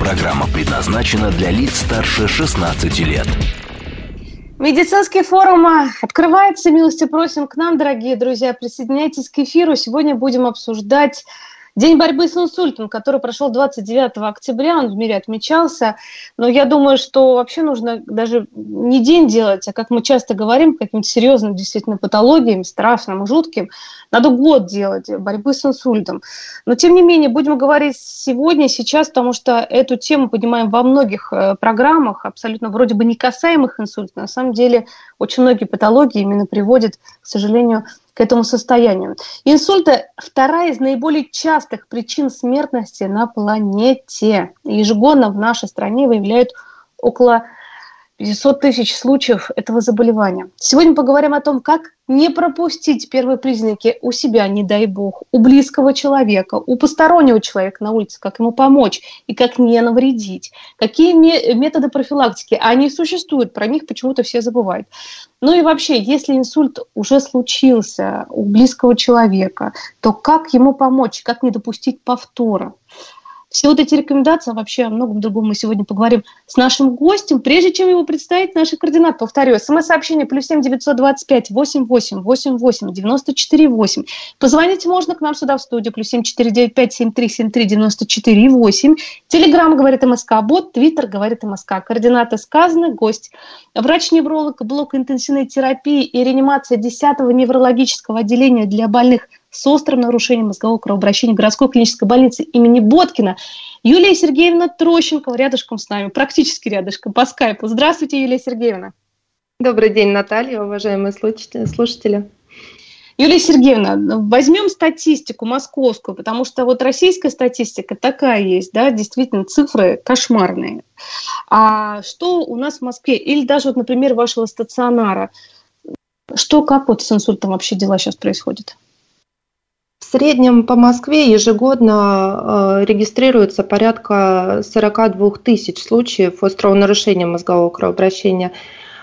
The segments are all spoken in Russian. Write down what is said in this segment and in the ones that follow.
Программа предназначена для лиц старше 16 лет. Медицинский форум открывается. Милости просим к нам, дорогие друзья. Присоединяйтесь к эфиру. Сегодня будем обсуждать День борьбы с инсультом, который прошел 29 октября, он в мире отмечался. Но я думаю, что вообще нужно даже не день делать, а, как мы часто говорим, каким-то серьезным действительно патологиям, страшным, жутким, надо год делать борьбы с инсультом. Но, тем не менее, будем говорить сегодня, сейчас, потому что эту тему поднимаем во многих э, программах, абсолютно вроде бы не касаемых инсульта. На самом деле, очень многие патологии именно приводят, к сожалению, к этому состоянию. Инсульт – вторая из наиболее частых причин смертности на планете. Ежегодно в нашей стране выявляют около 500 тысяч случаев этого заболевания. Сегодня поговорим о том, как не пропустить первые признаки у себя, не дай бог, у близкого человека, у постороннего человека на улице, как ему помочь и как не навредить. Какие методы профилактики? Они существуют, про них почему-то все забывают. Ну и вообще, если инсульт уже случился у близкого человека, то как ему помочь, как не допустить повтора? Все вот эти рекомендации, вообще о многом другом мы сегодня поговорим с нашим гостем. Прежде чем его представить, наши координаты, повторю, смс-сообщение плюс семь девятьсот двадцать пять восемь восемь восемь восемь девяносто четыре восемь. Позвонить можно к нам сюда в студию, плюс семь четыре девять пять семь три семь три девяносто четыре восемь. Телеграмм говорит МСК, бот, Твиттер говорит МСК. Координаты сказаны, гость. Врач-невролог, блок интенсивной терапии и реанимация 10-го неврологического отделения для больных – с острым нарушением мозгового кровообращения городской клинической больницы имени Боткина. Юлия Сергеевна Трощенкова рядышком с нами, практически рядышком, по скайпу. Здравствуйте, Юлия Сергеевна. Добрый день, Наталья, уважаемые слушатели. Юлия Сергеевна, возьмем статистику московскую, потому что вот российская статистика такая есть, да, действительно цифры кошмарные. А что у нас в Москве, или даже вот, например, вашего стационара, что, как вот с инсультом вообще дела сейчас происходят? В среднем по Москве ежегодно э, регистрируется порядка 42 тысяч случаев острого нарушения мозгового кровообращения.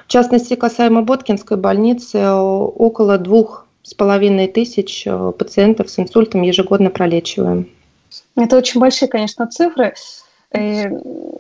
В частности, касаемо Боткинской больницы, около двух с половиной тысяч э, пациентов с инсультом ежегодно пролечиваем. Это очень большие, конечно, цифры. Э,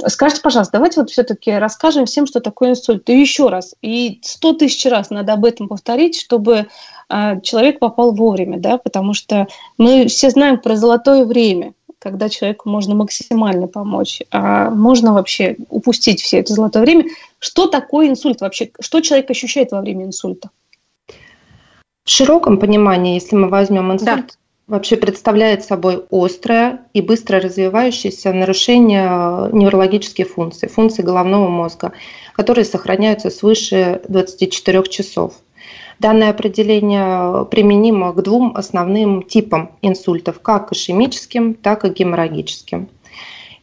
скажите, пожалуйста, давайте вот все-таки расскажем всем, что такое инсульт. И еще раз, и сто тысяч раз надо об этом повторить, чтобы а, человек попал вовремя, да, потому что мы все знаем про золотое время, когда человеку можно максимально помочь, а можно вообще упустить все это золотое время. Что такое инсульт вообще? Что человек ощущает во время инсульта? В широком понимании, если мы возьмем инсульт, да. Вообще представляет собой острое и быстро развивающееся нарушение неврологических функций, функций головного мозга, которые сохраняются свыше 24 часов. Данное определение применимо к двум основным типам инсультов, как ишемическим, так и геморрагическим.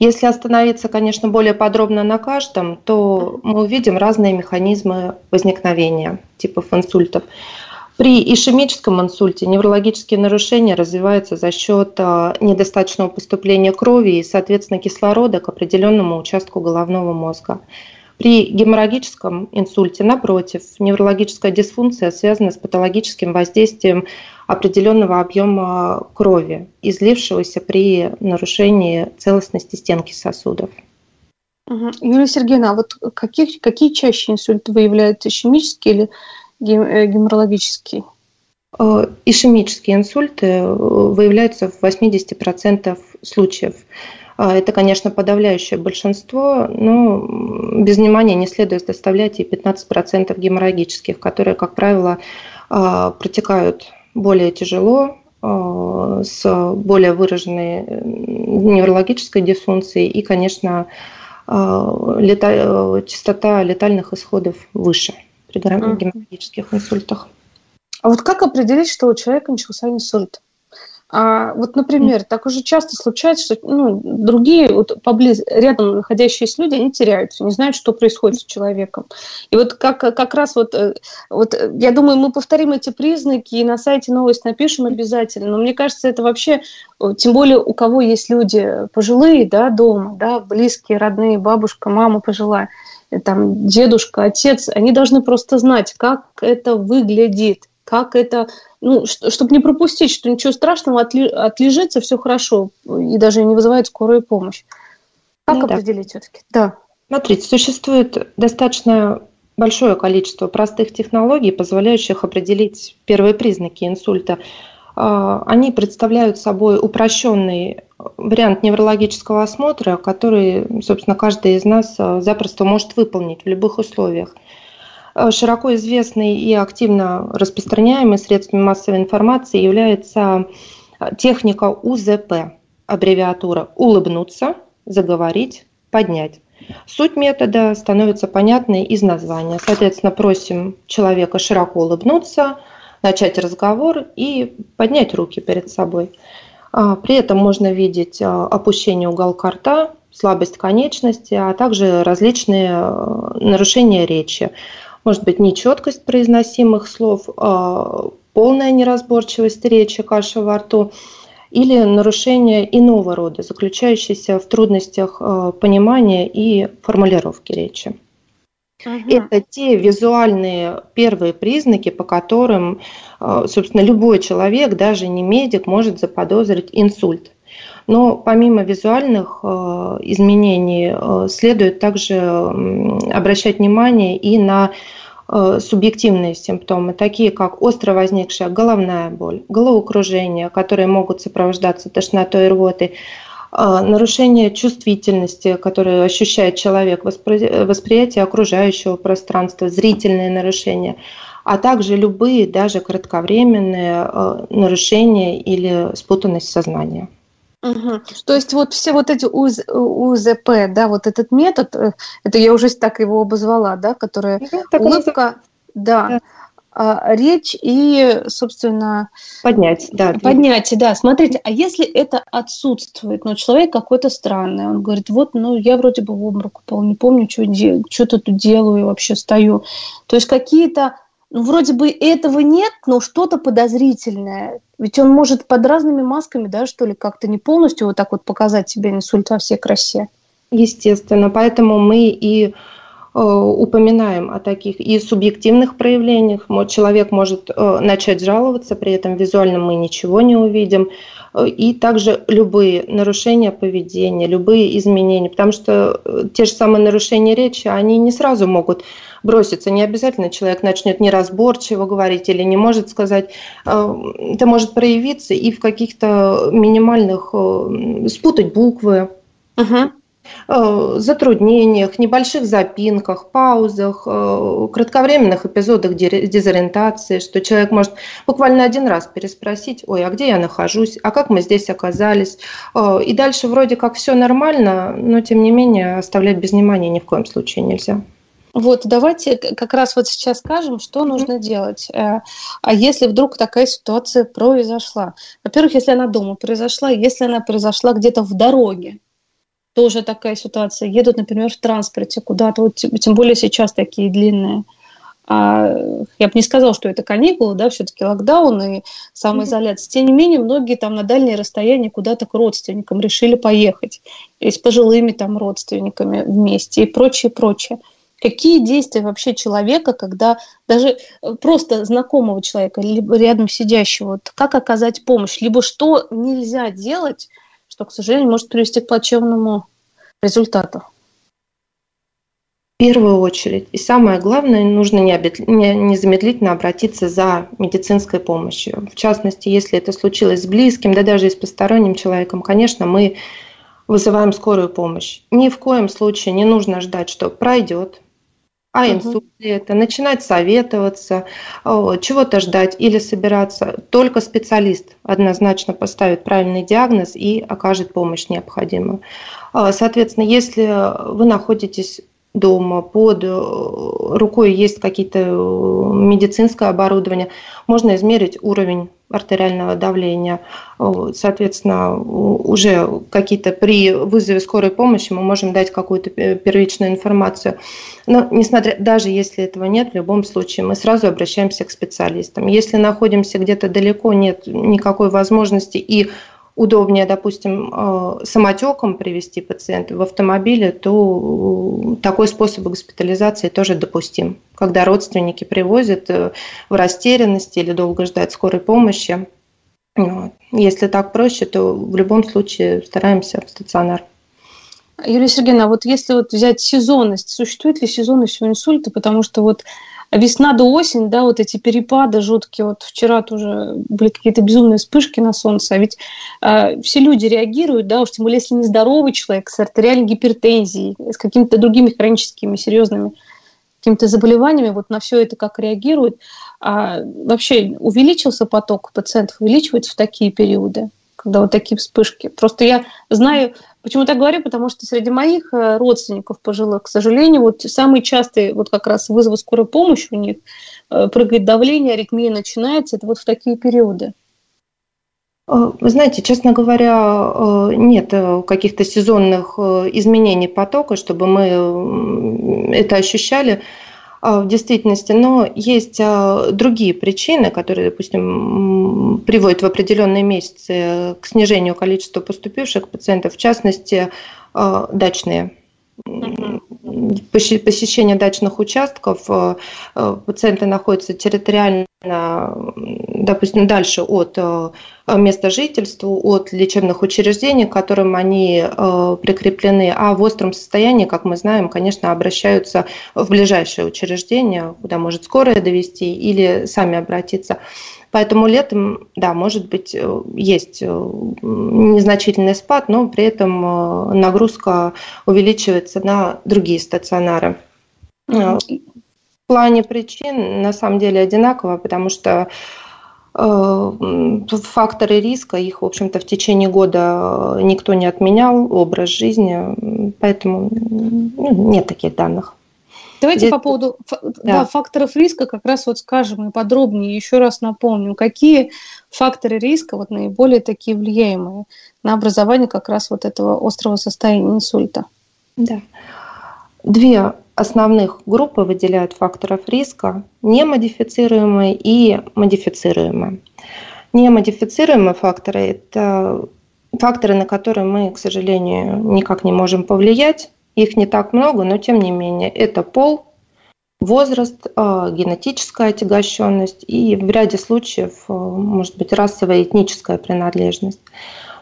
Если остановиться, конечно, более подробно на каждом, то мы увидим разные механизмы возникновения типов инсультов. При ишемическом инсульте неврологические нарушения развиваются за счет а, недостаточного поступления крови и, соответственно, кислорода к определенному участку головного мозга. При геморрагическом инсульте, напротив, неврологическая дисфункция связана с патологическим воздействием определенного объема крови, излившегося при нарушении целостности стенки сосудов. Юлия Сергеевна, а вот какие, какие чаще инсульты выявляют, ишемический или геморрагический? Э, ишемические инсульты э, выявляются в 80% случаев. А, это, конечно, подавляющее большинство, но без внимания не следует оставлять и 15% геморрагических, которые, как правило, а, протекают более тяжело, а, с более выраженной э, неврологической дисфункцией и, конечно, лета... частота летальных исходов выше при геморрагических инсультах. А вот как определить, что у человека начался инсульт? А вот, например, так уже часто случается, что ну, другие вот поблиз, рядом находящиеся люди, они теряются, не знают, что происходит с человеком. И вот как, как раз вот, э, вот я думаю, мы повторим эти признаки и на сайте новость напишем обязательно. Но мне кажется, это вообще, тем более у кого есть люди пожилые, да, дома, да, близкие, родные, бабушка, мама пожилая, там, дедушка, отец, они должны просто знать, как это выглядит, как это, ну, чтобы не пропустить, что ничего страшного, отли, отлежится, все хорошо, и даже не вызывает скорую помощь. Как ну, определить да. все-таки? Да. Смотрите, существует достаточно большое количество простых технологий, позволяющих определить первые признаки инсульта. А, они представляют собой упрощенный вариант неврологического осмотра, который, собственно, каждый из нас а, запросто может выполнить в любых условиях. А, широко известный и активно распространяемый средствами массовой информации является техника УЗП, аббревиатура «улыбнуться», «заговорить», «поднять». Суть метода становится понятной из названия. Соответственно, просим человека широко улыбнуться – начать разговор и поднять руки перед собой. А, при этом можно видеть а, опущение уголка рта, слабость конечности, а также различные а, нарушения речи. Может быть нечеткость произносимых слов, полная неразборчивость речи, каша во рту или нарушение иного рода, заключающееся в трудностях понимания и формулировки речи. Угу. Это те визуальные первые признаки, по которым, э, собственно, любой человек, даже не медик, может заподозрить инсульт. Но помимо визуальных э, изменений э, следует также обращать внимание и на субъективные симптомы, такие как остро возникшая головная боль, головокружение, которые могут сопровождаться тошнотой и рвотой, нарушение чувствительности, которое ощущает человек, восприятие окружающего пространства, зрительные нарушения, а также любые, даже кратковременные а, нарушения или спутанность сознания. Угу. То есть вот все вот эти УЗ, УЗП, да, вот этот метод, э, это я уже так его обозвала, да, которая ну, улыбка, да, да а, речь и, собственно... Поднять, да. Поднять, да. Смотрите, а если это отсутствует, ну, человек какой-то странный, он говорит, вот, ну, я вроде бы в обморок упал, не помню, что, де- что тут делаю, вообще стою. То есть какие-то, ну, вроде бы этого нет, но что-то подозрительное. Ведь он может под разными масками, да, что ли, как-то не полностью вот так вот показать себе инсульт во всей красе. Естественно, поэтому мы и упоминаем о таких и субъективных проявлениях. Человек может э, начать жаловаться, при этом визуально мы ничего не увидим. Э, и также любые нарушения поведения, любые изменения, потому что те же самые нарушения речи, они не сразу могут броситься. Не обязательно человек начнет неразборчиво говорить или не может сказать. Это может проявиться и в каких-то минимальных спутать буквы. Uh-huh. Э, затруднениях, небольших запинках, паузах, э, кратковременных эпизодах дезориентации, что человек может буквально один раз переспросить, ой, а где я нахожусь, а как мы здесь оказались. Э, и дальше вроде как все нормально, но тем не менее оставлять без внимания ни в коем случае нельзя. Вот, давайте как раз вот сейчас скажем, что mm-hmm. нужно делать. А если вдруг такая ситуация произошла? Во-первых, если она дома произошла, если она произошла где-то в дороге, тоже такая ситуация. Едут, например, в транспорте куда-то, вот, тем более сейчас такие длинные. А, я бы не сказала, что это каникулы, да, все-таки локдаун и самоизоляция. Тем не менее, многие там на дальние расстояния куда-то к родственникам решили поехать. И с пожилыми там родственниками вместе и прочее, прочее. Какие действия вообще человека, когда даже просто знакомого человека, либо рядом сидящего, вот как оказать помощь, либо что нельзя делать, что, к сожалению, может привести к плачевному результату. В первую очередь, и самое главное, нужно незамедлительно обратиться за медицинской помощью. В частности, если это случилось с близким, да даже и с посторонним человеком, конечно, мы вызываем скорую помощь. Ни в коем случае не нужно ждать, что пройдет, а инсульт ли это, начинать советоваться, чего-то ждать или собираться. Только специалист однозначно поставит правильный диагноз и окажет помощь необходимую. А, соответственно, если вы находитесь дома, под э, рукой есть какие-то э, медицинское оборудование, можно измерить уровень артериального давления. Соответственно, уже какие-то при вызове скорой помощи мы можем дать какую-то первичную информацию. Но несмотря, даже если этого нет, в любом случае мы сразу обращаемся к специалистам. Если находимся где-то далеко, нет никакой возможности и удобнее, допустим, э, самотеком привести пациента в автомобиле, то такой способ госпитализации тоже допустим. Когда родственники привозят э, в растерянности или долго ждать скорой помощи. Если так проще, то в любом случае стараемся в стационар. Юлия Сергеевна, а вот если вот взять сезонность, существует ли сезонность у инсульта? Потому что вот весна до осень, да, вот эти перепады жуткие, вот вчера тоже были какие-то безумные вспышки на солнце, а ведь э, все люди реагируют, да, уж тем более, если нездоровый человек с артериальной гипертензией, с какими-то другими хроническими серьезными какими-то заболеваниями, вот на все это как реагируют. А вообще увеличился поток пациентов, увеличивается в такие периоды, когда вот такие вспышки. Просто я знаю Почему так говорю? Потому что среди моих э, родственников пожилых, к сожалению, вот самый частый вот как раз вызов скорой помощи у них э, прыгает давление, аритмия начинается, это вот в такие периоды. Э, вы знаете, честно говоря, нет каких-то сезонных изменений потока, чтобы мы это ощущали. А, в действительности, но есть а, другие причины, которые, допустим, приводят в определенные месяцы к снижению количества поступивших пациентов, в частности, а, дачные посещение дачных участков, пациенты находятся территориально допустим, дальше от э, места жительства, от лечебных учреждений, к которым они э, прикреплены, а в остром состоянии, как мы знаем, конечно, обращаются в ближайшее учреждение, куда может скорая довести или сами обратиться. Поэтому летом, да, может быть, э, есть незначительный спад, но при этом нагрузка увеличивается на другие стационары. В плане причин на самом деле одинаково, потому что э, факторы риска, их, в общем-то, в течение года никто не отменял, образ жизни, поэтому ну, нет таких данных. Давайте Здесь... по поводу да. Да, факторов риска как раз вот скажем и подробнее, еще раз напомню, какие факторы риска вот наиболее такие влияемые на образование как раз вот этого острого состояния инсульта. Да. Две основных группы выделяют факторов риска – немодифицируемые и модифицируемые. Немодифицируемые факторы – это факторы, на которые мы, к сожалению, никак не можем повлиять. Их не так много, но тем не менее это пол, возраст, а, генетическая отягощенность и в ряде случаев, а, может быть, расовая этническая принадлежность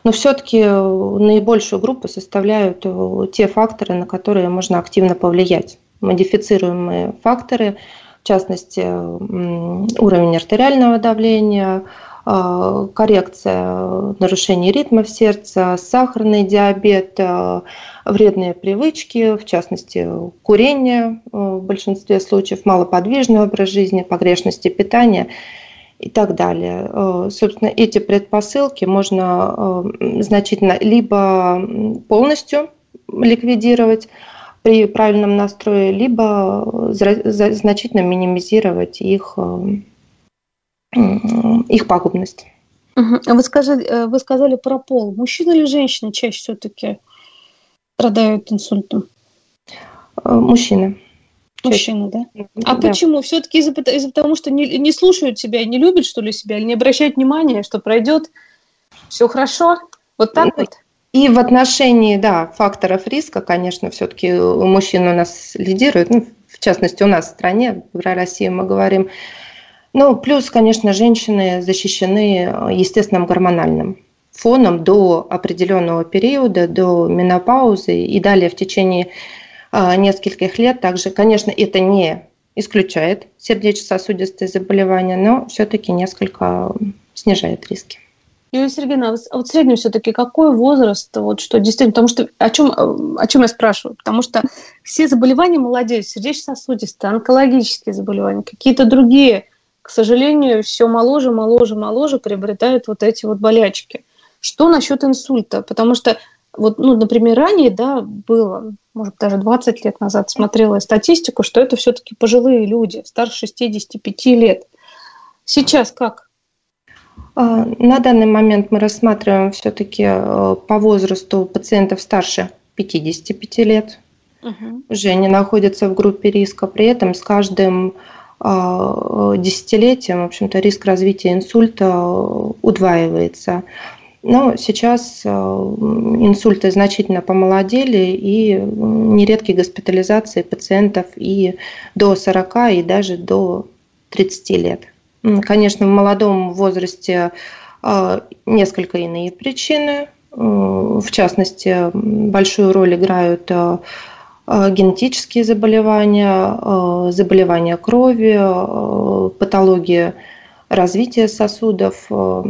но все-таки э, наибольшую группу составляют э, те факторы, на которые можно активно повлиять. Модифицируемые факторы, в частности, уровень артериального давления, э, коррекция нарушений ритма в сердце, сахарный диабет, вредные привычки, в частности, курение в большинстве случаев, малоподвижный образ жизни, погрешности питания – и так далее. Э, собственно, эти предпосылки можно э, значительно либо полностью ликвидировать при правильном настрое, либо значительно минимизировать их, э, их пагубность. А вы сказали, вы сказали про пол. Мужчина или женщина чаще все-таки страдают инсультом? Мужчины. Мужчина, да? А да. почему? Все-таки из-за из того, что не, не слушают себя, не любят, что ли, себя, или не обращают внимания, что пройдет все хорошо? Вот так вот? И в отношении, да, факторов риска, конечно, все-таки мужчины у нас лидируют, ну, в частности, у нас в стране, про Россию мы говорим. Ну, плюс, конечно, женщины защищены естественным гормональным фоном до определенного периода, до менопаузы и далее в течение а, нескольких лет. Также, конечно, это не исключает сердечно-сосудистые заболевания, но все-таки несколько снижает риски. Юлия Сергеевна, а вот в среднем все-таки какой возраст, вот что действительно, потому что о чем, о чем я спрашиваю? Потому что все заболевания молодежи, сердечно-сосудистые, онкологические заболевания, какие-то другие, к сожалению, все моложе, моложе, моложе приобретают вот эти вот болячки. Что насчет инсульта? Потому что вот, ну, например, ранее, да, было, может, даже 20 лет назад смотрела статистику, что это все-таки пожилые люди, старше 65 лет. Сейчас как? А, на данный момент мы рассматриваем все-таки э, по возрасту пациентов старше 55 лет. Угу. Уже они находятся в группе риска. При этом с каждым а, десятилетием, в общем-то, риск развития инсульта удваивается. Но сейчас э, инсульты значительно помолодели, и нередки госпитализации пациентов и до 40, и даже до 30 лет. Конечно, в молодом возрасте э, несколько иные причины. В частности, большую роль играют генетические заболевания, заболевания крови, патологии развития сосудов э,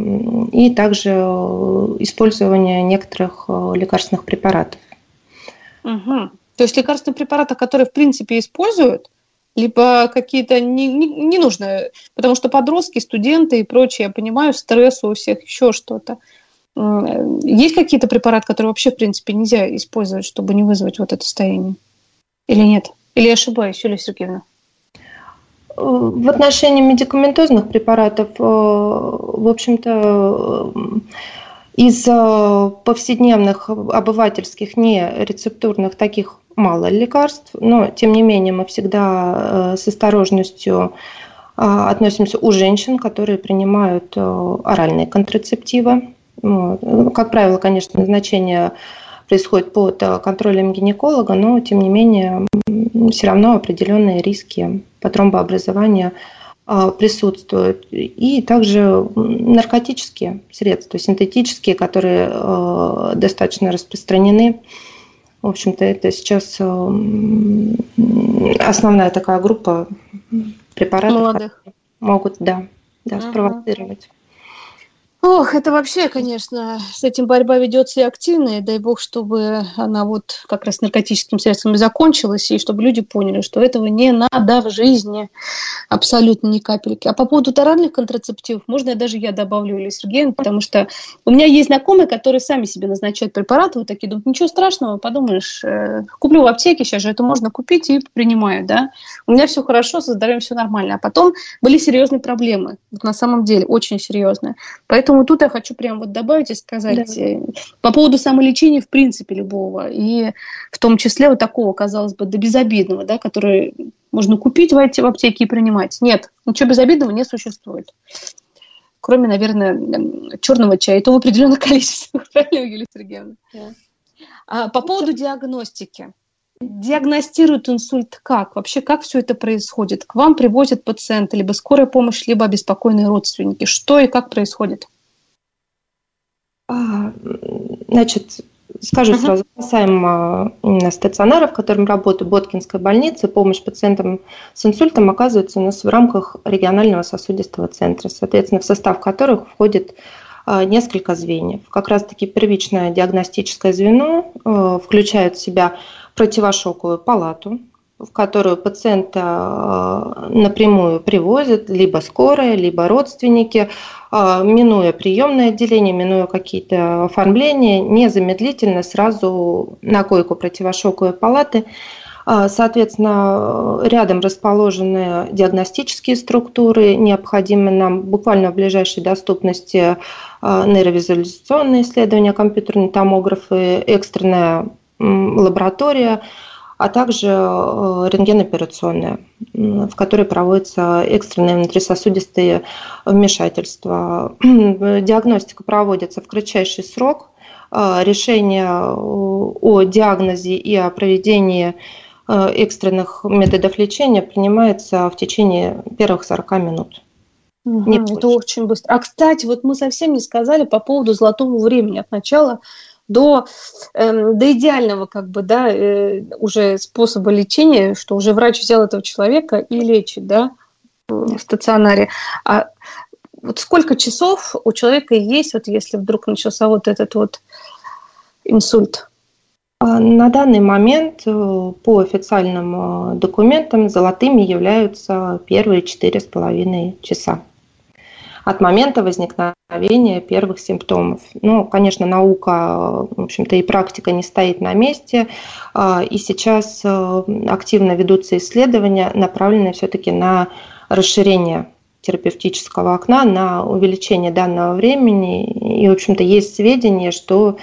и также э, использование некоторых э, лекарственных препаратов. Угу. То есть лекарственные препараты, которые в принципе используют, либо какие-то не, не, не нужно, потому что подростки, студенты и прочее, я понимаю, стресс у всех, еще что-то. Есть какие-то препараты, которые вообще, в принципе, нельзя использовать, чтобы не вызвать вот это состояние? Или нет? Или я ошибаюсь, Юлия Сергеевна? В отношении медикаментозных препаратов, э, в общем-то, из э, повседневных обывательских нерецептурных таких мало лекарств, но тем не менее мы всегда э, с осторожностью относимся у женщин, которые принимают оральные контрацептивы. Как правило, конечно, назначение происходит под контролем гинеколога, но тем не менее все равно определенные риски по тромбообразованию а, присутствуют. И также наркотические средства, синтетические, которые а, достаточно распространены. В общем-то, это сейчас а, основная такая группа препаратов, Молодых. могут да, да, спровоцировать. Ох, это вообще, конечно, с этим борьба ведется и активная, дай бог, чтобы она вот как раз наркотическими средствами закончилась, и чтобы люди поняли, что этого не надо в жизни абсолютно ни капельки. А по поводу таральных контрацептивов, можно я даже я добавлю, Юлия Сергеевна, потому что у меня есть знакомые, которые сами себе назначают препараты, вот такие думают, ничего страшного, подумаешь, э, куплю в аптеке, сейчас же это можно купить и принимаю, да. У меня все хорошо, со здоровьем все нормально. А потом были серьезные проблемы, вот на самом деле, очень серьезные. Поэтому Поэтому тут я хочу прямо вот добавить и сказать да. Э, по поводу самолечения в принципе любого, и в том числе вот такого, казалось бы, до безобидного, да, который можно купить в, эти, в аптеке и принимать. Нет, ничего безобидного не существует. Кроме, наверное, черного чая, и то в определенном количестве, правильно, Юлия Сергеевна? Да. А, по поводу диагностики диагностируют инсульт как? Вообще, как все это происходит? К вам привозят пациента, либо скорая помощь, либо обеспокоенные родственники. Что и как происходит? А, значит, скажу uh-huh. сразу, касаемо именно стационара, в котором работаю, Боткинской больницы, помощь пациентам с инсультом оказывается у нас в рамках регионального сосудистого центра, соответственно, в состав которых входит а, несколько звеньев. Как раз-таки первичное диагностическое звено а, включает в себя противошоковую палату, в которую пациента напрямую привозят либо скорая, либо родственники, а, минуя приемное отделение, минуя какие-то оформления, незамедлительно сразу на койку противошоковой палаты. А, соответственно, рядом расположены диагностические структуры, необходимые нам буквально в ближайшей доступности нейровизуализационные исследования, компьютерные томографы, экстренная лаборатория – а также э, рентгеноперационная, в которой проводятся экстренные внутрисосудистые вмешательства. Диагностика проводится в кратчайший срок. Э, решение о диагнозе и о проведении э, экстренных методов лечения принимается в течение первых 40 минут. Угу, это очень быстро. А кстати, вот мы совсем не сказали по поводу золотого времени от начала до, э, до идеального как бы, да, э, уже способа лечения, что уже врач взял этого человека и лечит, да, в стационаре. А вот сколько часов у человека есть, вот если вдруг начался вот этот вот инсульт? А, на данный момент э, по официальным э, документам золотыми являются первые четыре с половиной часа. От момента возникновения первых симптомов. Ну, конечно, наука, в общем-то, и практика не стоит на месте, и сейчас активно ведутся исследования, направленные все-таки на расширение терапевтического окна на увеличение данного времени. И, в общем-то, есть сведения, что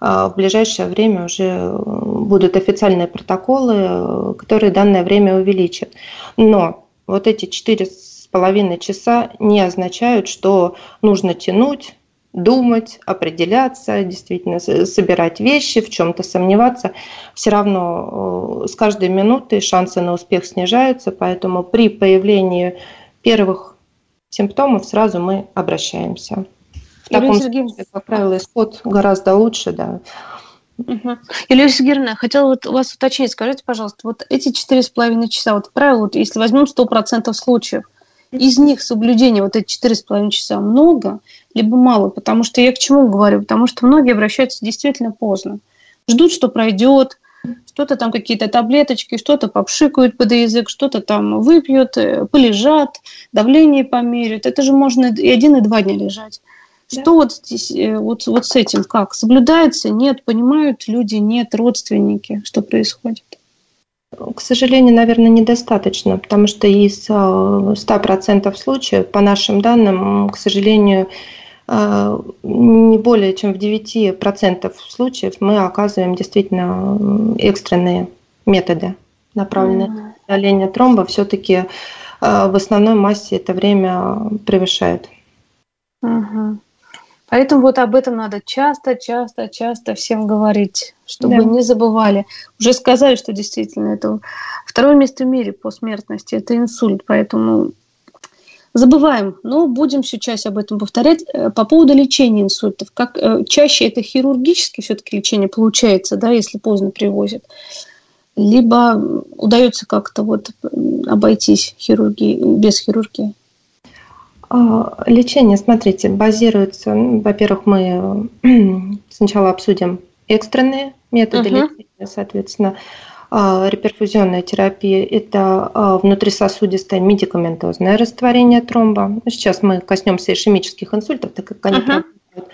а, в ближайшее время уже будут официальные протоколы, которые данное время увеличат. Но вот эти четыре половиной часа не означают, что нужно тянуть, думать, определяться, действительно собирать вещи, в чем-то сомневаться. Все равно э, с каждой минутой шансы на успех снижаются, поэтому при появлении первых симптомов, сразу мы обращаемся. В таком случае, как правило, исход гораздо лучше, да. Угу. Юлия Сергеевна, хотела вот у вас уточнить, скажите, пожалуйста, вот эти четыре с половиной часа, вот правило, вот если возьмем сто процентов случаев, из них соблюдение вот эти четыре с половиной часа много, либо мало, потому что я к чему говорю, потому что многие обращаются действительно поздно, ждут, что пройдет, что-то там какие-то таблеточки, что-то попшикают под язык, что-то там выпьют, э, полежат, давление померят. Это же можно и один, и два дня лежать. Да. Что вот здесь, э, вот, вот с этим, как? Соблюдается? Нет, понимают люди, нет, родственники, что происходит? К сожалению, наверное, недостаточно, потому что из 100% э, случаев, по нашим данным, к сожалению, а, не более чем в 9% случаев мы оказываем действительно экстренные методы, направленные на удаление тромба, все-таки в основной массе это время превышает. Угу. Поэтому вот об этом надо часто, часто, часто всем говорить, чтобы да. не забывали. Уже сказали, что действительно это второе место в мире по смертности, это инсульт, поэтому забываем, но будем все чаще об этом повторять. Э, по поводу лечения инсультов, как э, чаще это хирургически все-таки лечение получается, да, если поздно привозят, либо удается как-то вот обойтись хирургии, без хирургии? А, лечение, смотрите, базируется, ну, во-первых, мы сначала обсудим экстренные методы uh-huh. лечения, соответственно, а, реперфузионная терапия – это а, внутрисосудистое медикаментозное растворение тромба. Ну, сейчас мы коснемся ишемических инсультов, так как они uh-huh. происходят.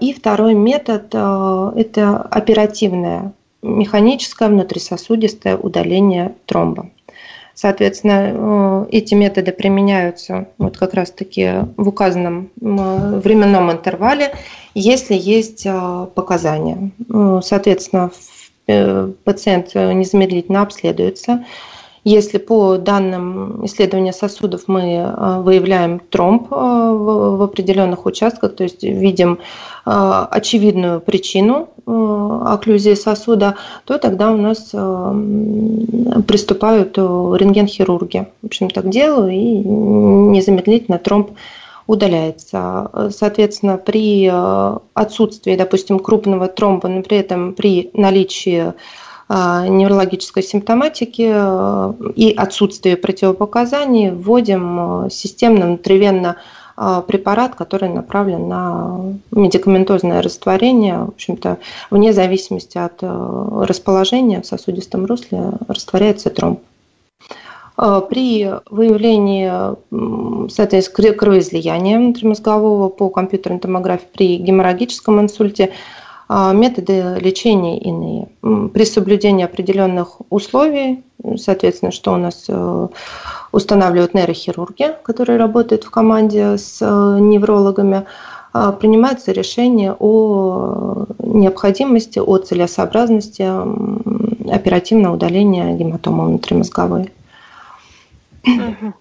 И второй метод это оперативное механическое внутрисосудистое удаление тромба. Соответственно, эти методы применяются вот как раз-таки в указанном временном интервале, если есть показания. Соответственно, Э, пациент э, незамедлительно обследуется. Если по данным исследования сосудов мы э, выявляем тромб в определенных участках, то есть видим очевидную причину окклюзии сосуда, то тогда у нас приступают рентген-хирурги. В общем, так делаю, и незамедлительно тромб удаляется. Соответственно, при э, отсутствии, допустим, крупного тромба, но при этом при наличии э, неврологической симптоматики э, и отсутствии противопоказаний вводим системно внутривенно препарат, который направлен на медикаментозное растворение, в общем-то, вне зависимости от расположения в сосудистом русле растворяется тромб. А, при выявлении, соответственно, кровоизлияния внутримозгового по компьютерной томографии при геморрагическом инсульте а, методы лечения иные. При соблюдении определенных условий, соответственно, что у нас э, устанавливают нейрохирурги, которые работают в команде с э, неврологами, а, принимается решение о необходимости, о целесообразности оперативного удаления гематомы внутримозговой. Угу.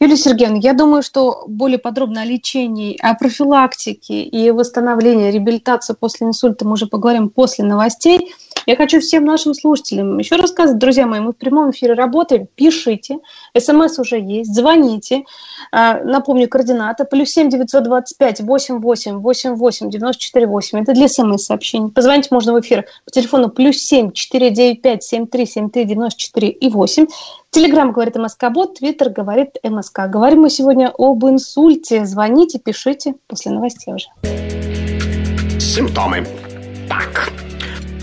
Юлия Сергеевна, я думаю, что более подробно о лечении, о профилактике и восстановлении, реабилитации после инсульта мы уже поговорим после новостей. Я хочу всем нашим слушателям еще рассказать, друзья мои, мы в прямом эфире работаем, пишите, смс уже есть, звоните. А, напомню, координаты плюс семь девятьсот двадцать пять восемь восемь восемь восемь девяносто четыре восемь. Это для смс-сообщений. Позвонить можно в эфир по телефону плюс семь четыре девять пять семь три семь три девяносто четыре и восемь. Телеграмм говорит МСК Бот, Твиттер говорит МСК. Говорим мы сегодня об инсульте. Звоните, пишите после новостей уже. Симптомы. Так,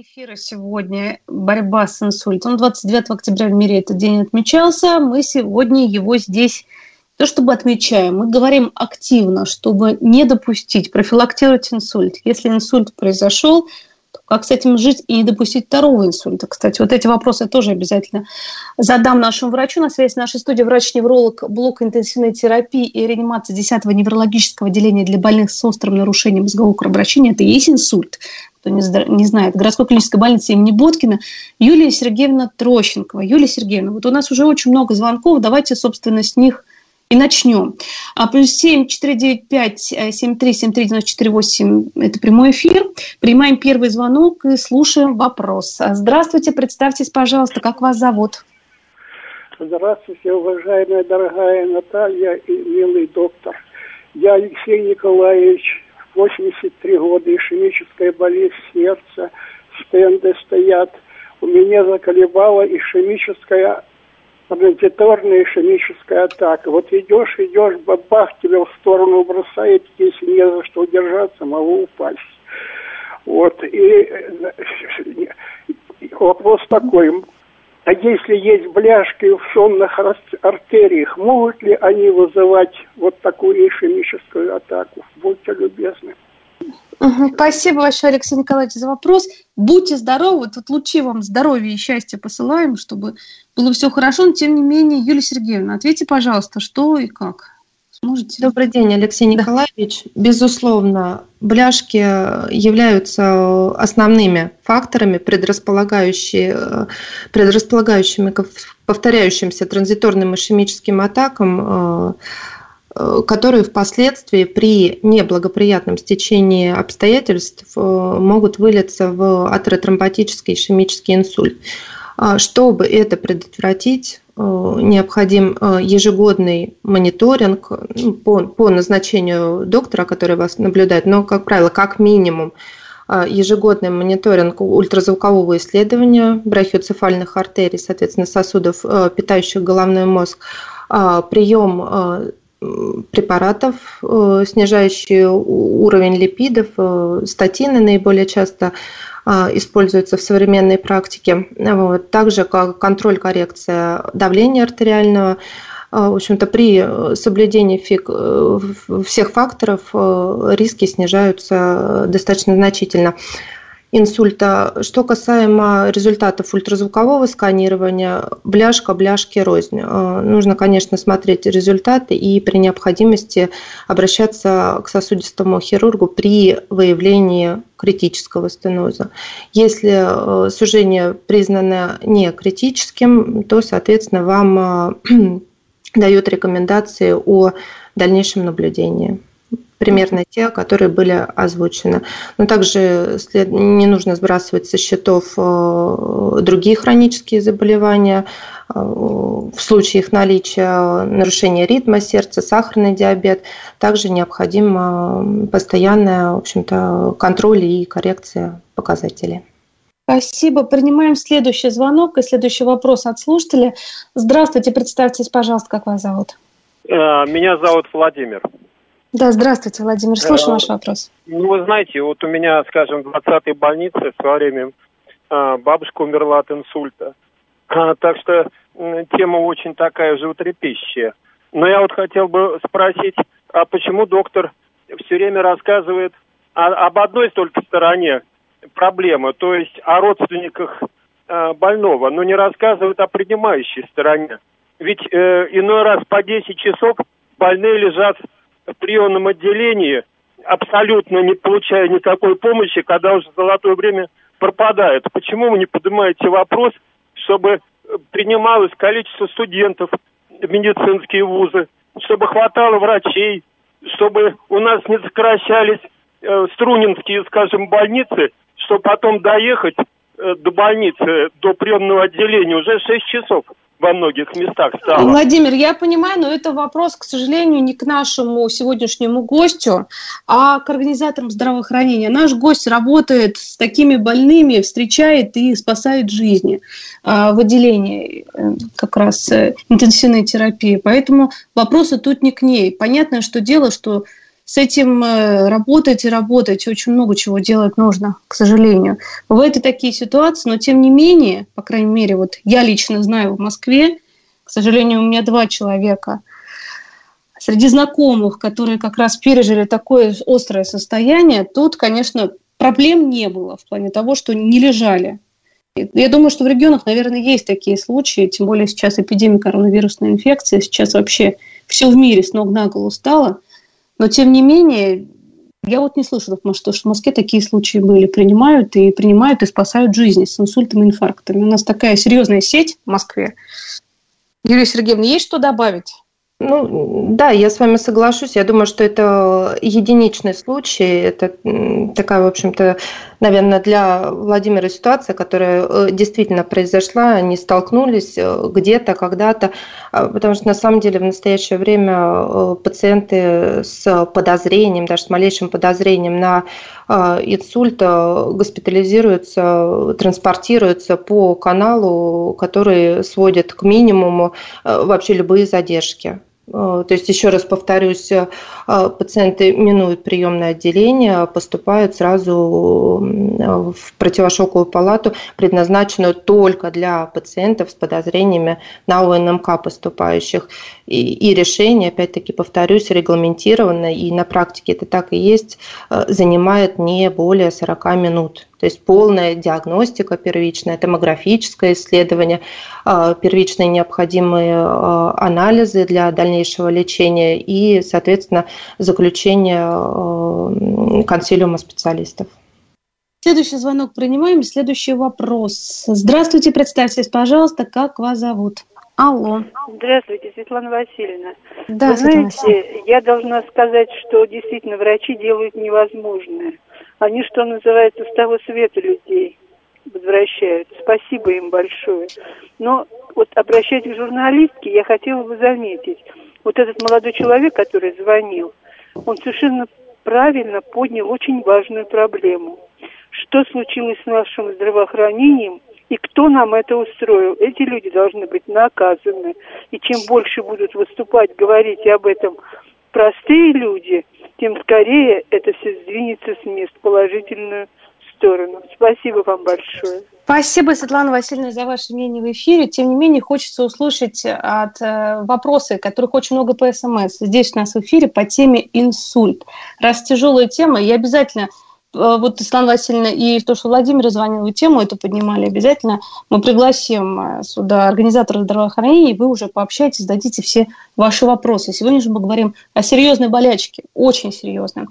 Эфира сегодня «Борьба с инсультом». 29 октября в мире этот день отмечался. Мы сегодня его здесь то, чтобы отмечаем, мы говорим активно, чтобы не допустить, профилактировать инсульт. Если инсульт произошел, как с этим жить и не допустить второго инсульта? Кстати, вот эти вопросы я тоже обязательно задам нашему врачу. На связи с нашей студией врач-невролог блока интенсивной терапии и реанимации 10-го неврологического отделения для больных с острым нарушением мозгового кровообращения. Это и есть инсульт кто не, знает, городской клинической больницы имени Боткина, Юлия Сергеевна Трощенкова. Юлия Сергеевна, вот у нас уже очень много звонков, давайте, собственно, с них и начнем. А, плюс 7 495 73 73 94 8 – это прямой эфир. Принимаем первый звонок и слушаем вопрос. Здравствуйте, представьтесь, пожалуйста, как вас зовут? Здравствуйте, уважаемая дорогая Наталья и милый доктор. Я Алексей Николаевич, 83 года, ишемическая болезнь сердца, стенды стоят. У меня заколебала ишемическая транзиторная ишемическая атака. Вот идешь, идешь, бабах, тебя в сторону бросает, если не за что удержаться, могу упасть. Вот, и вопрос такой, а если есть бляшки в сонных артериях, могут ли они вызывать вот такую ишемическую атаку? Будьте любезны. Спасибо большое, Алексей Николаевич, за вопрос. Будьте здоровы, тут лучи вам здоровья и счастья посылаем, чтобы было все хорошо, но тем не менее, Юлия Сергеевна, ответьте, пожалуйста, что и как. Сможете? Добрый день, Алексей Николаевич. Да. Безусловно, бляшки являются основными факторами, предрасполагающими, предрасполагающими к повторяющимся транзиторным ишемическим атакам, э, которые впоследствии при неблагоприятном стечении обстоятельств э, могут вылиться в атеротромботический ишемический инсульт. А чтобы это предотвратить, э, необходим э, ежегодный мониторинг ну, по, по назначению доктора, который вас наблюдает, но, как правило, как минимум э, ежегодный мониторинг ультразвукового исследования брахиоцефальных артерий, соответственно, сосудов, питающих головной мозг, прием препаратов, снижающие уровень липидов, статины наиболее часто а, используются в современной практике. Вот. Также как контроль, коррекция давления артериального. А, в общем-то, при соблюдении э, всех факторов э, риски снижаются достаточно значительно инсульта. Что касаемо результатов ультразвукового сканирования, бляшка, бляшки рознь. Э, нужно, конечно, смотреть результаты и при необходимости обращаться к сосудистому хирургу при выявлении критического стеноза. Если э, сужение признано не критическим, то, соответственно, вам э, дают рекомендации о дальнейшем наблюдении примерно те, которые были озвучены. Но также след... не нужно сбрасывать со счетов э, другие хронические заболевания. Э, в случае их наличия нарушения ритма сердца, сахарный диабет, также необходим постоянный в общем-то, контроль и коррекция показателей. Спасибо. Принимаем следующий звонок и следующий вопрос от слушателя. Здравствуйте, представьтесь, пожалуйста, как вас зовут? Э, меня зовут Владимир. Да, здравствуйте, Владимир. Слушаю э, ваш вопрос. Ну, вы знаете, вот у меня, скажем, в 20-й больнице в свое время э, бабушка умерла от инсульта. А, так что тема очень такая животрепещущая. Но я вот хотел бы спросить, а почему доктор все время рассказывает о, об одной только стороне проблемы, то есть о родственниках э, больного, но не рассказывает о принимающей стороне. Ведь э, иной раз по 10 часов больные лежат в приемном отделении, абсолютно не получая никакой помощи, когда уже золотое время пропадает. Почему вы не поднимаете вопрос, чтобы принималось количество студентов в медицинские вузы, чтобы хватало врачей, чтобы у нас не сокращались э, струнинские, скажем, больницы, чтобы потом доехать э, до больницы, до приемного отделения уже 6 часов. Во многих местах стало. Владимир, я понимаю, но это вопрос, к сожалению, не к нашему сегодняшнему гостю, а к организаторам здравоохранения. Наш гость работает с такими больными, встречает и спасает жизни а, в отделении э, как раз э, интенсивной терапии. Поэтому вопросы тут не к ней. Понятно, что дело, что с этим э, работать и работать. Очень много чего делать нужно, к сожалению. Бывают и такие ситуации, но тем не менее, по крайней мере, вот я лично знаю в Москве, к сожалению, у меня два человека среди знакомых, которые как раз пережили такое острое состояние, тут, конечно, проблем не было в плане того, что не лежали. Я думаю, что в регионах, наверное, есть такие случаи, тем более сейчас эпидемия коронавирусной инфекции, сейчас вообще все в мире с ног на голову стало – но, тем не менее, я вот не слышала, что в Москве такие случаи были. Принимают и принимают и спасают жизни с инсультом и инфарктами. У нас такая серьезная сеть в Москве. Юлия Сергеевна, есть что добавить? Ну, да, я с вами соглашусь. Я думаю, что это единичный случай. Это такая, в общем-то, наверное, для Владимира ситуация, которая э, действительно произошла. Они столкнулись э, где-то, когда-то. А, потому что, на самом деле, в настоящее время э, пациенты с подозрением, даже с малейшим подозрением на инсульт госпитализируются, транспортируются по каналу, который сводит к минимуму вообще любые задержки. Э, то есть, еще раз повторюсь, э, пациенты минуют приемное отделение, поступают сразу в противошоковую палату, предназначенную только для пациентов с подозрениями на УНМК поступающих. И, и решение, опять-таки повторюсь, регламентировано, и на практике это так и есть, э, занимает не более 40 минут. То есть полная диагностика первичная, томографическое исследование, э, первичные необходимые э, анализы для дальнейшего лечения и, соответственно, заключение консилиума специалистов. Следующий звонок принимаем. Следующий вопрос. Здравствуйте, представьтесь, пожалуйста, как вас зовут? Алло. Здравствуйте, Светлана Васильевна. Да, Вы Светлана знаете, я должна сказать, что действительно врачи делают невозможное. Они, что называется, с того света людей возвращают. Спасибо им большое. Но вот обращаясь к журналистке, я хотела бы заметить, вот этот молодой человек, который звонил, он совершенно правильно поднял очень важную проблему. Что случилось с нашим здравоохранением и кто нам это устроил? Эти люди должны быть наказаны. И чем больше будут выступать, говорить об этом простые люди, тем скорее это все сдвинется с мест в положительную сторону. Спасибо вам большое. Спасибо, Светлана Васильевна, за ваше мнение в эфире. Тем не менее, хочется услышать от э, вопросы, которых очень много по СМС. Здесь у нас в эфире по теме инсульт. Раз тяжелая тема, я обязательно Э, вот Светлана Васильевна и то, что Владимир звонил, вы тему эту поднимали, обязательно мы пригласим э, сюда организатора здравоохранения, и вы уже пообщаетесь, зададите все ваши вопросы. Сегодня же мы говорим о серьезной болячке, очень серьезной.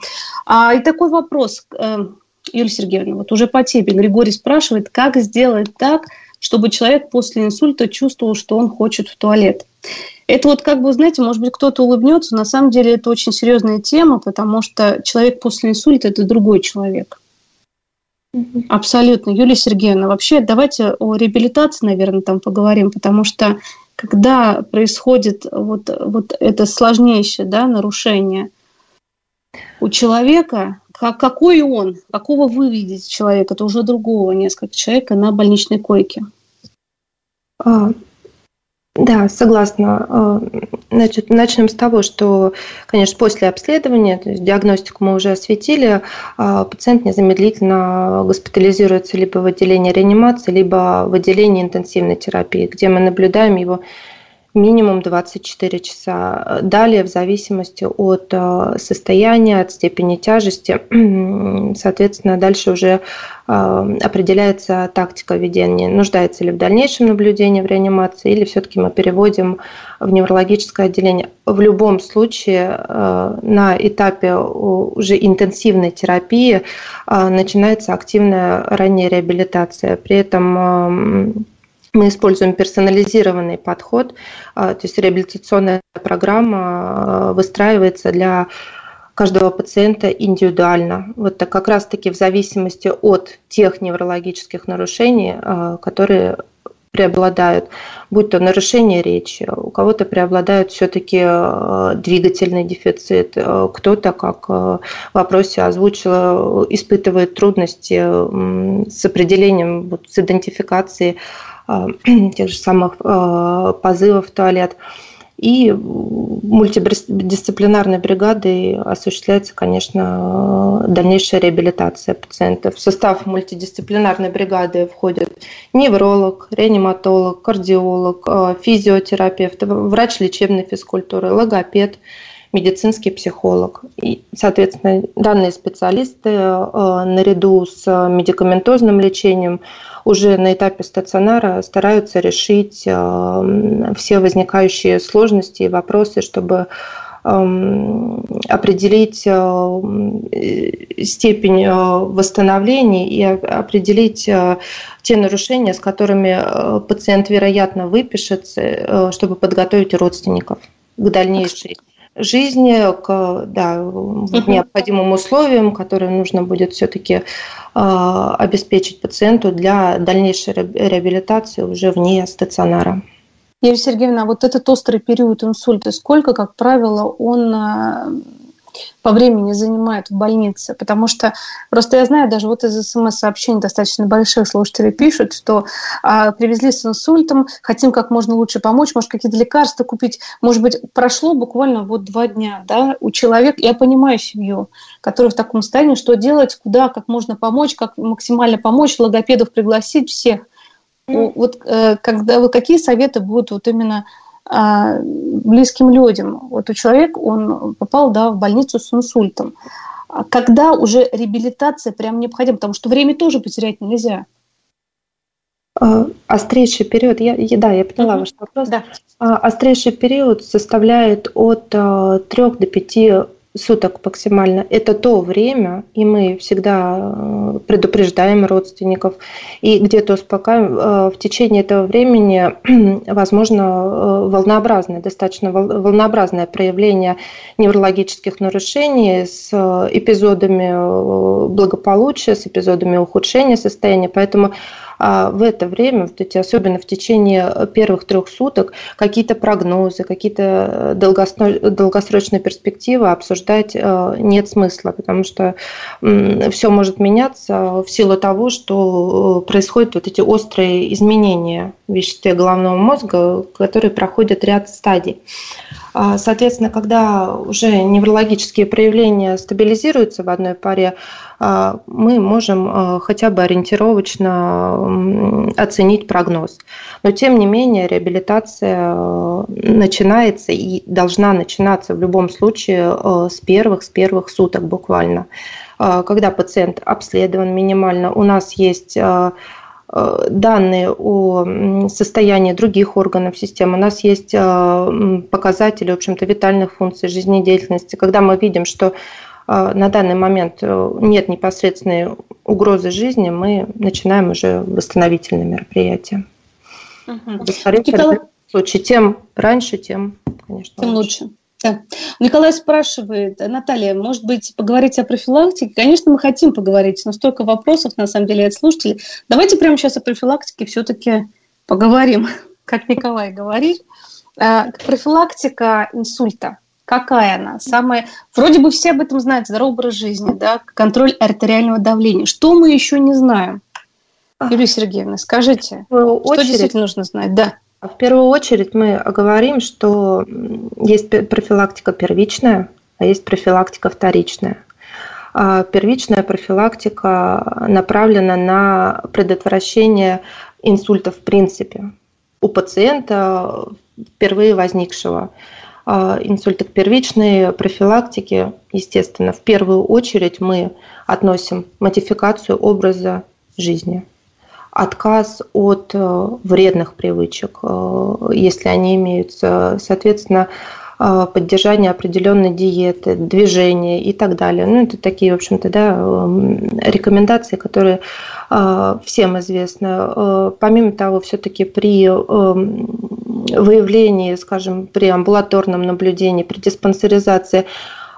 А, и такой вопрос, э, Юлия Сергеевна, вот уже по теме Григорий спрашивает, как сделать так, чтобы человек после инсульта чувствовал, что он хочет в туалет. Это вот как бы, знаете, может быть, кто-то улыбнется, на самом деле это очень серьезная тема, потому что человек после инсульта – это другой человек. Абсолютно. Юлия Сергеевна, вообще давайте о реабилитации, наверное, там поговорим, потому что когда происходит вот, вот это сложнейшее да, нарушение у человека, как, какой он, какого вы видите человека, это уже другого несколько человека на больничной койке. А, да, согласна. А, значит, начнем с того, что, конечно, после обследования, то есть диагностику мы уже осветили, а, пациент незамедлительно госпитализируется либо в отделении реанимации, либо в отделении интенсивной терапии, где мы наблюдаем его минимум 24 часа. Далее, в зависимости от э, состояния, от степени тяжести, соответственно, дальше уже э, определяется тактика ведения, нуждается ли в дальнейшем наблюдении в реанимации, или все-таки мы переводим в неврологическое отделение. В любом случае, э, на этапе уже интенсивной терапии начинается активная ранняя реабилитация. При этом мы используем персонализированный подход, а, то есть реабилитационная программа а, выстраивается для каждого пациента индивидуально. Вот так как раз-таки в зависимости от тех неврологических нарушений, а, которые преобладают, будь то нарушение речи, у кого-то преобладает все-таки двигательный дефицит, кто-то, как в вопросе озвучила, испытывает трудности с определением, с идентификацией тех же самых позывов в туалет. И мультидисциплинарной бригадой осуществляется, конечно, дальнейшая реабилитация пациентов. В состав мультидисциплинарной бригады входят невролог, реаниматолог, кардиолог, э, физиотерапевт, врач лечебной физкультуры, логопед, медицинский психолог. И, соответственно, данные специалисты э, наряду с медикаментозным лечением уже на этапе стационара стараются решить э, все возникающие сложности и вопросы, чтобы эм, определить э, степень восстановления и определить те нарушения, с которыми пациент, вероятно, выпишется, чтобы подготовить родственников к дальнейшей жизни, к да, необходимым условиям, которые нужно будет все-таки а, обеспечить пациенту для дальнейшей реабилитации уже вне стационара. Юлия Сергеевна, вот этот острый период инсульта, сколько, как правило, он а, по времени занимает в больнице, потому что просто я знаю, даже вот из смс-сообщений достаточно больших слушателей пишут, что а, привезли с инсультом, хотим как можно лучше помочь, может какие-то лекарства купить, может быть прошло буквально вот два дня, да, у человека, я понимаю семью, которая в таком состоянии, что делать, куда, как можно помочь, как максимально помочь, логопедов пригласить всех. Mm. Вот э, когда вы какие советы будут вот именно близким людям. Вот у человека, он попал да, в больницу с инсультом. А когда уже реабилитация прям необходима? Потому что время тоже потерять нельзя. А, острейший период, я, да, я поняла uh-huh. ваш вопрос. Да. Острейший период составляет от 3 до 5 суток максимально. Это то время, и мы всегда э, предупреждаем родственников и где-то успокаиваем. Э, в течение этого времени возможно э, волнообразное, достаточно волнообразное проявление неврологических нарушений с эпизодами благополучия, с эпизодами ухудшения состояния. Поэтому в это время, вот эти, особенно в течение первых трех суток, какие-то прогнозы, какие-то долгосрочные перспективы обсуждать э, нет смысла, потому что все может меняться в силу того, что э, происходят вот эти острые изменения в веществе головного мозга, которые проходят ряд стадий. А, соответственно, когда уже неврологические проявления стабилизируются в одной паре, а, мы можем а, хотя бы ориентировочно оценить прогноз. Но тем не менее реабилитация начинается и должна начинаться в любом случае с первых, с первых суток буквально. Когда пациент обследован минимально, у нас есть данные о состоянии других органов системы. У нас есть э, показатели, в общем-то, витальных функций жизнедеятельности. Когда мы видим, что э, на данный момент нет непосредственной угрозы жизни, мы начинаем уже восстановительные мероприятия. Угу. Николай... В случае, тем раньше, тем, конечно, тем лучше. лучше. Да. Николай спрашивает, Наталья, может быть, поговорить о профилактике? Конечно, мы хотим поговорить, но столько вопросов, на самом деле, от слушателей. Давайте прямо сейчас о профилактике все-таки поговорим, как Николай говорит. А, профилактика инсульта. Какая она? Самая... Вроде бы все об этом знают. Здоровый образ жизни, да? контроль артериального давления. Что мы еще не знаем? Юлия Сергеевна, скажите, что действительно нужно знать? Да. В первую очередь мы оговорим, что есть профилактика первичная, а есть профилактика вторичная. А первичная профилактика направлена на предотвращение инсульта в принципе у пациента впервые возникшего. А инсульта к первичной профилактике, естественно, в первую очередь мы относим модификацию образа жизни – отказ от э, вредных привычек, э, если они имеются, соответственно, э, поддержание определенной диеты, движения и так далее. Ну, это такие, в общем-то, да, рекомендации, которые всем известны. Помимо того, все-таки при выявлении, скажем, при амбулаторном наблюдении, при диспансеризации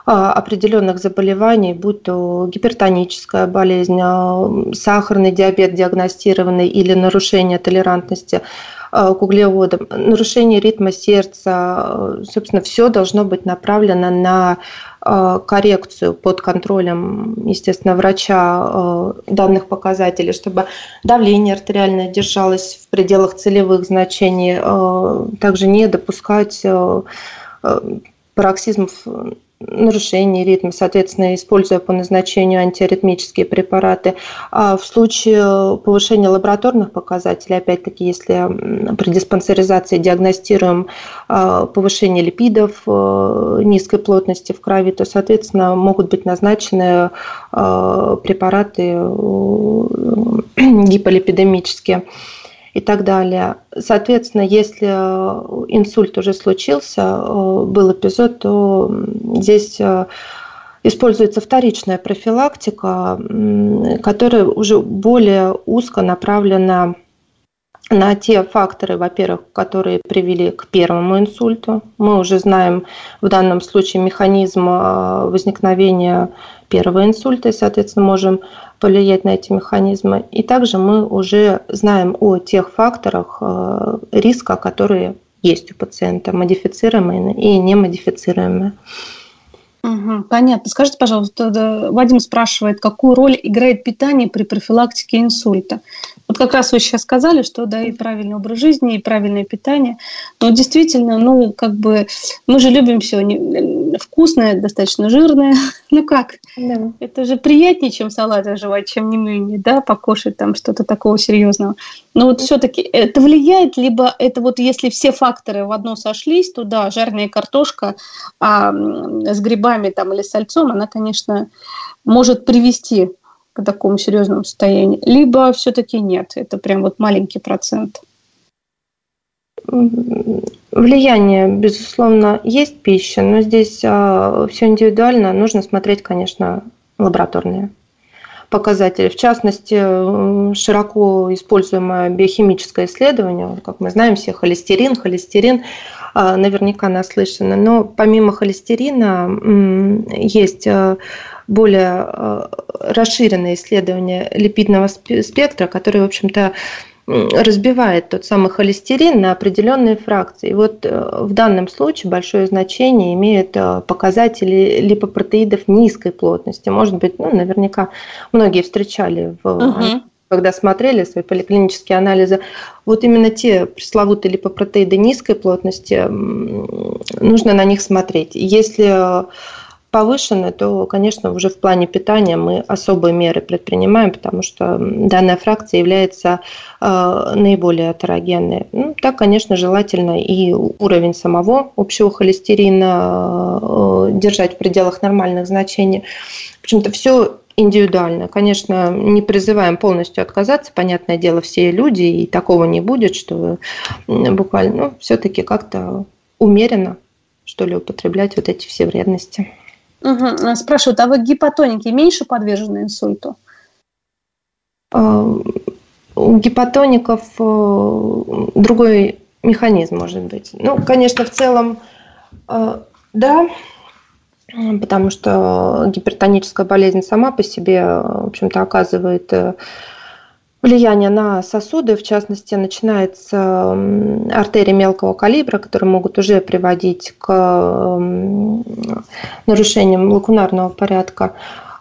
определенных заболеваний, будь то гипертоническая болезнь, сахарный диабет диагностированный или нарушение толерантности к углеводам, нарушение ритма сердца, собственно, все должно быть направлено на коррекцию под контролем, естественно, врача данных показателей, чтобы давление артериальное держалось в пределах целевых значений, также не допускать пароксизмов нарушение ритма, соответственно, используя по назначению антиаритмические препараты. А в случае повышения лабораторных показателей, опять-таки, если при диспансеризации диагностируем а, повышение липидов э, низкой плотности в крови, то, соответственно, могут быть назначены а, препараты э, гиполипидемические и так далее. Соответственно, если э, инсульт уже случился, э, был эпизод, то здесь э, используется вторичная профилактика, которая уже более узко направлена на те факторы, во-первых, которые привели к первому инсульту. Мы уже знаем в данном случае механизм возникновения первого инсульта и, соответственно, можем повлиять на эти механизмы. И также мы уже знаем о тех факторах э, риска, которые есть у пациента, модифицируемые и немодифицируемые. Угу, понятно. Скажите, пожалуйста, Вадим спрашивает, какую роль играет питание при профилактике инсульта? Вот как раз вы сейчас сказали, что да, и правильный образ жизни, и правильное питание. Но действительно, ну, как бы, мы же любим все вкусное, достаточно жирное. Ну как? Да. Это же приятнее, чем салат жевать, чем не менее, да, покушать там что-то такого серьезного. Но вот все-таки это влияет, либо это вот если все факторы в одно сошлись, то да, жареная картошка а, с грибами там или сальцом, она, конечно, может привести к такому серьезному состоянию, либо все-таки нет, это прям вот маленький процент. Влияние, безусловно, есть пища, но здесь а, все индивидуально. Нужно смотреть, конечно, лабораторные показатели. В частности, широко используемое биохимическое исследование, как мы знаем все, холестерин, холестерин, наверняка наслышаны. Но помимо холестерина есть а, более расширенное исследование липидного спектра, которое, в общем-то, разбивает тот самый холестерин на определенные фракции. Вот э, в данном случае большое значение имеют показатели липопротеидов низкой плотности. Может быть, ну, наверняка многие встречали в угу когда смотрели свои поликлинические анализы, вот именно те пресловутые липопротеиды низкой плотности, нужно на них смотреть. Если повышены, то, конечно, уже в плане питания мы особые меры предпринимаем, потому что данная фракция является э, наиболее атерогенной. Ну, так, конечно, желательно и уровень самого общего холестерина э, держать в пределах нормальных значений. Почему-то все индивидуально. Конечно, не призываем полностью отказаться, понятное дело, все люди, и такого не будет, что буквально, ну, все-таки как-то умеренно, что ли, употреблять вот эти все вредности. Угу. Спрашивают, а вы гипотоники меньше подвержены инсульту? А, у гипотоников э, другой механизм может быть. Ну, конечно, в целом, э, да, потому что гипертоническая болезнь сама по себе, в общем-то, оказывает э, влияние на сосуды, в частности, начинается артерии мелкого калибра, которые могут уже приводить к нарушениям лакунарного порядка.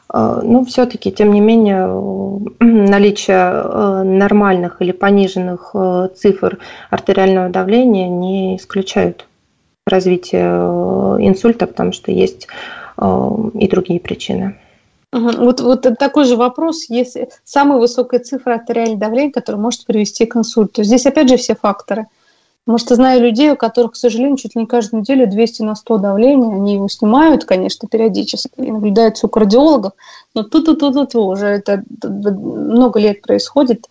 А, но все-таки, тем не менее, наличие э, нормальных или пониженных э, цифр артериального давления не исключают развитие э, инсульта, потому что есть и другие причины. Вот, вот такой же вопрос, если самая высокая цифра артериального давления, которая может привести к инсульту. Здесь опять же все факторы. Потому что знаю людей, у которых, к сожалению, чуть ли не каждую неделю 200 на 100 давления, они его снимают, конечно, периодически, и наблюдаются у кардиологов, но тут-тут-тут уже это много лет происходит.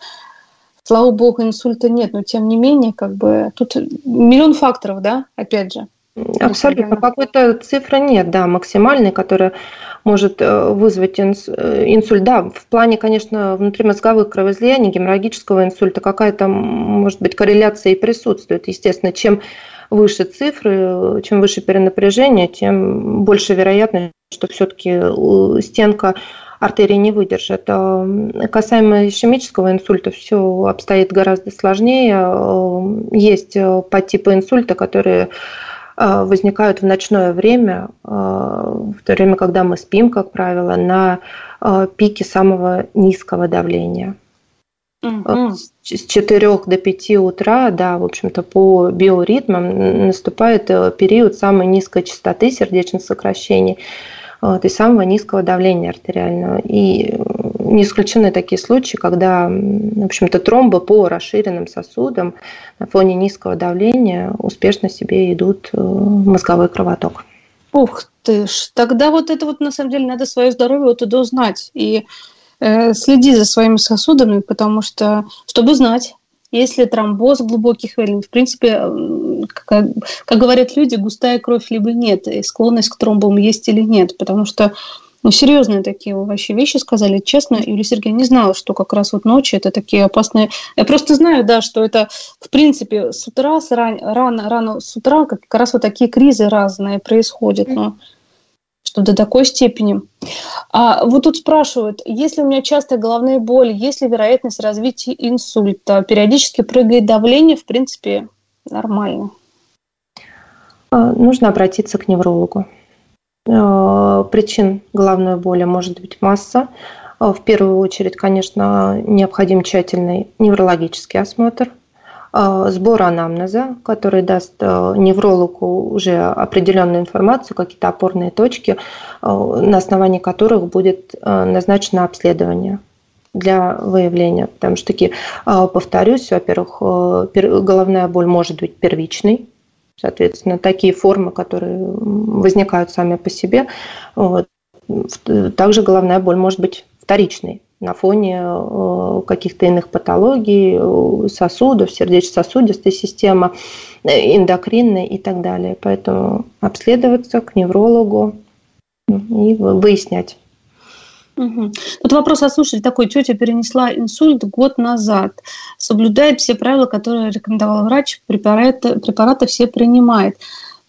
Слава богу, инсульта нет, но тем не менее, как бы тут миллион факторов, да, опять же. Абсолютно. Какой-то цифры нет, да, максимальной, которая может э, вызвать э, инсульт. Да, в плане, конечно, внутримозговых кровоизлияний, геморрагического инсульта какая-то, может быть, корреляция и присутствует. Естественно, чем выше цифры, чем выше перенапряжение, тем больше вероятность, что все-таки стенка артерии не выдержит. А, касаемо ишемического инсульта все обстоит гораздо сложнее. Есть подтипы инсульта, которые возникают в ночное время, а, в то время, когда мы спим, как правило, на пике самого низкого давления. Угу. С 4 до 5 утра, да, в общем-то, по биоритмам наступает э, период самой низкой частоты сердечных сокращений вот, и самого низкого давления артериального. И не исключены такие случаи, когда, в общем-то, тромбы по расширенным сосудам на фоне низкого давления успешно себе идут э, мозговой кровоток. Ух ты ж, тогда вот это вот на самом деле надо свое здоровье вот это узнать. И Э, следи за своими сосудами, потому что, чтобы знать, есть ли тромбоз глубоких вен. В принципе, как, как говорят люди, густая кровь либо нет, и склонность к тромбам есть или нет, потому что ну, серьезные такие вообще вещи сказали. Честно, Юлия Сергеевна не знала, что как раз вот ночи это такие опасные. Я просто знаю, да, что это, в принципе, с утра, с ран, рано, рано с утра как раз вот такие кризы разные происходят. Но что до такой степени. А вот тут спрашивают, если у меня часто головные боли, есть ли вероятность развития инсульта? Периодически прыгает давление, в принципе, нормально. А, нужно обратиться к неврологу. А, причин головной боли может быть масса. А, в первую очередь, конечно, необходим тщательный неврологический осмотр – Э, сбор анамнеза, который даст э, неврологу уже определенную информацию, какие-то опорные точки, э, на основании которых будет назначено обследование для выявления. Потому что, таки, повторюсь, во-первых, головная боль может быть первичной, соответственно, такие формы, которые возникают сами по себе. Вот. Также головная боль может быть вторичной на фоне э, каких-то иных патологий, сосудов, сердечно-сосудистой системы, э, эндокринной и так далее. Поэтому обследоваться к неврологу и выяснять. Угу. Тут вопрос от слушателя такой. Тетя перенесла инсульт год назад. Соблюдает все правила, которые рекомендовал врач, препараты, препараты все принимает.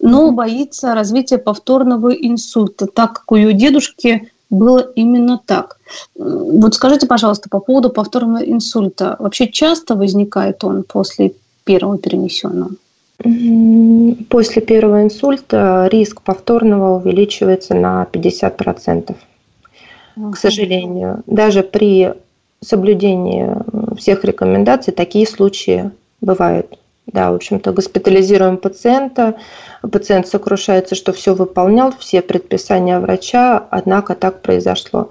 Но боится развития повторного инсульта, так как у ее дедушки было именно так. Вот скажите, пожалуйста, по поводу повторного инсульта. Вообще часто возникает он после первого перенесенного? После первого инсульта риск повторного увеличивается на 50%. К сожалению, даже при соблюдении всех рекомендаций такие случаи бывают. Да, в общем-то, госпитализируем пациента, пациент сокрушается, что все выполнял, все предписания врача, однако так произошло.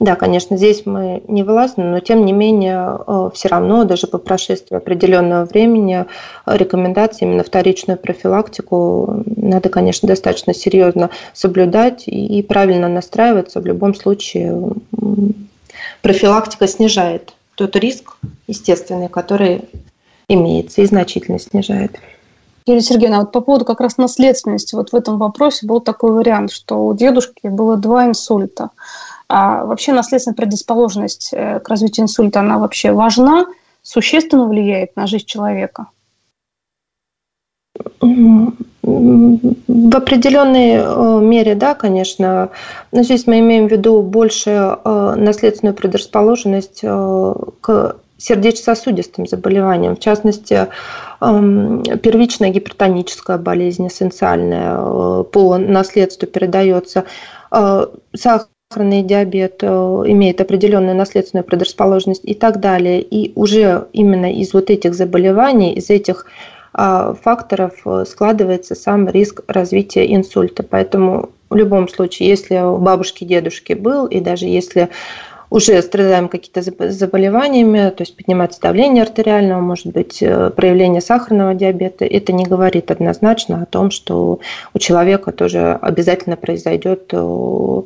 Да, конечно, здесь мы не властны, но тем не менее э, все равно, даже по прошествии определенного времени, рекомендации именно вторичную профилактику надо, конечно, достаточно серьезно соблюдать и правильно настраиваться. В любом случае профилактика снижает тот риск естественный, который имеется и значительно снижает. Юлия Сергеевна, а вот по поводу как раз наследственности, вот в этом вопросе был такой вариант, что у дедушки было два инсульта. А вообще наследственная предрасположенность э, к развитию инсульта, она вообще важна, существенно влияет на жизнь человека? В определенной э, мере, да, конечно. Но здесь мы имеем в виду больше э, наследственную предрасположенность к сердечно-сосудистым заболеваниям, в частности, эм, первичная гипертоническая болезнь эссенциальная э, по наследству передается, э, сахарный диабет э, имеет определенную наследственную предрасположенность и так далее. И уже именно из вот этих заболеваний, из этих факторов складывается сам риск развития инсульта. Поэтому в любом случае, если у бабушки, дедушки был, и даже если уже страдаем какими-то заболеваниями, то есть поднимается давление артериального, может быть э, проявление сахарного диабета, это не говорит однозначно о том, что у человека тоже обязательно произойдет э,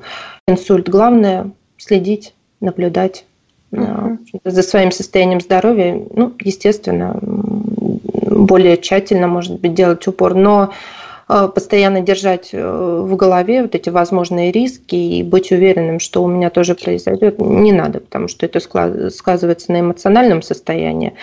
инсульт. Главное следить, наблюдать uh-huh. за своим состоянием здоровья, ну, естественно, более тщательно, может быть, делать упор, но э, постоянно держать э, в голове вот эти возможные риски и быть уверенным, что у меня тоже произойдет, не надо, потому что это сказывается на эмоциональном состоянии,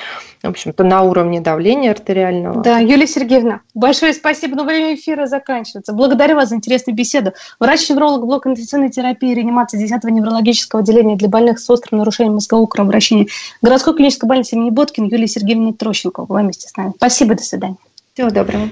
в общем-то, на уровне давления артериального. Да, Юлия Сергеевна, большое спасибо, но время эфира заканчивается. Благодарю вас за интересную беседу. Врач-невролог блок интенсивной терапии и реанимации 10-го неврологического отделения для больных с острым нарушением мозгового кровообращения городской клинической больницы имени Боткин Юлия Сергеевна Трощенко была вместе с нами. Спасибо, до свидания. Всего доброго.